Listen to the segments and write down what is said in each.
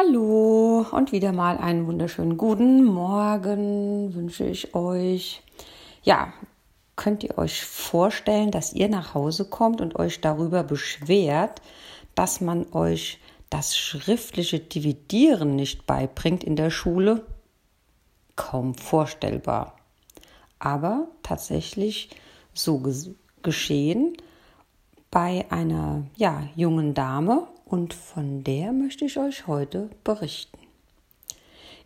Hallo und wieder mal einen wunderschönen guten Morgen wünsche ich euch. Ja, könnt ihr euch vorstellen, dass ihr nach Hause kommt und euch darüber beschwert, dass man euch das schriftliche Dividieren nicht beibringt in der Schule? Kaum vorstellbar. Aber tatsächlich so geschehen bei einer ja, jungen Dame und von der möchte ich euch heute berichten.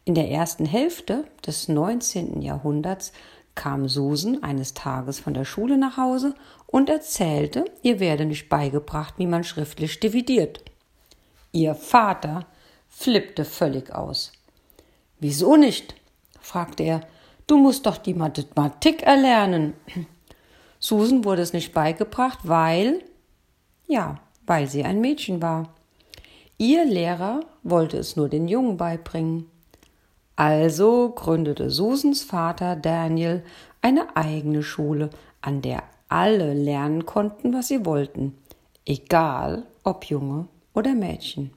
In der ersten Hälfte des 19. Jahrhunderts kam Susan eines Tages von der Schule nach Hause und erzählte, ihr werde nicht beigebracht, wie man schriftlich dividiert. Ihr Vater flippte völlig aus. Wieso nicht? fragte er. Du musst doch die Mathematik erlernen. Susan wurde es nicht beigebracht, weil, ja, weil sie ein Mädchen war. Ihr Lehrer wollte es nur den Jungen beibringen. Also gründete Susans Vater Daniel eine eigene Schule, an der alle lernen konnten, was sie wollten, egal ob Junge oder Mädchen.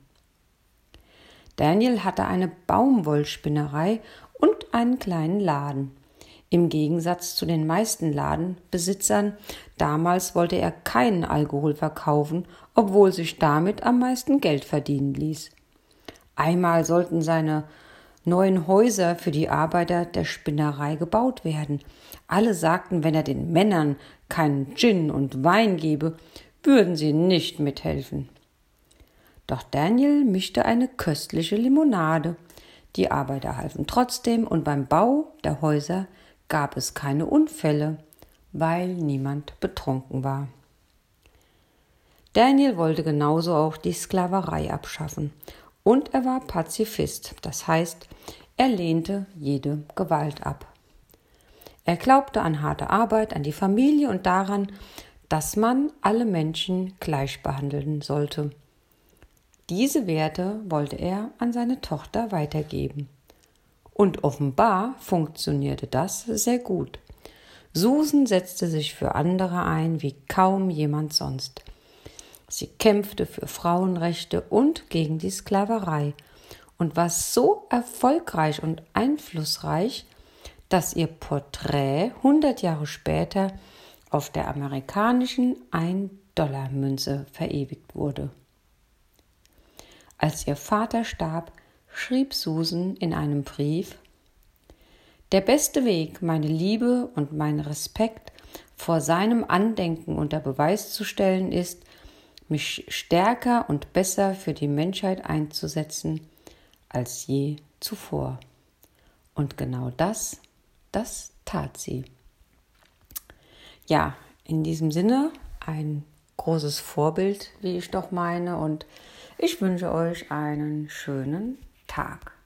Daniel hatte eine Baumwollspinnerei und einen kleinen Laden. Im Gegensatz zu den meisten Ladenbesitzern damals wollte er keinen Alkohol verkaufen, obwohl sich damit am meisten Geld verdienen ließ. Einmal sollten seine neuen Häuser für die Arbeiter der Spinnerei gebaut werden. Alle sagten, wenn er den Männern keinen Gin und Wein gebe, würden sie nicht mithelfen. Doch Daniel mischte eine köstliche Limonade. Die Arbeiter halfen trotzdem und beim Bau der Häuser gab es keine Unfälle, weil niemand betrunken war. Daniel wollte genauso auch die Sklaverei abschaffen und er war Pazifist, das heißt, er lehnte jede Gewalt ab. Er glaubte an harte Arbeit, an die Familie und daran, dass man alle Menschen gleich behandeln sollte. Diese Werte wollte er an seine Tochter weitergeben. Und offenbar funktionierte das sehr gut. Susan setzte sich für andere ein wie kaum jemand sonst. Sie kämpfte für Frauenrechte und gegen die Sklaverei und war so erfolgreich und einflussreich, dass ihr Porträt hundert Jahre später auf der amerikanischen Ein-Dollar-Münze verewigt wurde. Als ihr Vater starb, schrieb Susan in einem Brief Der beste Weg, meine Liebe und meinen Respekt vor seinem Andenken unter Beweis zu stellen, ist, mich stärker und besser für die Menschheit einzusetzen als je zuvor. Und genau das, das tat sie. Ja, in diesem Sinne ein großes Vorbild, wie ich doch meine, und ich wünsche euch einen schönen tak.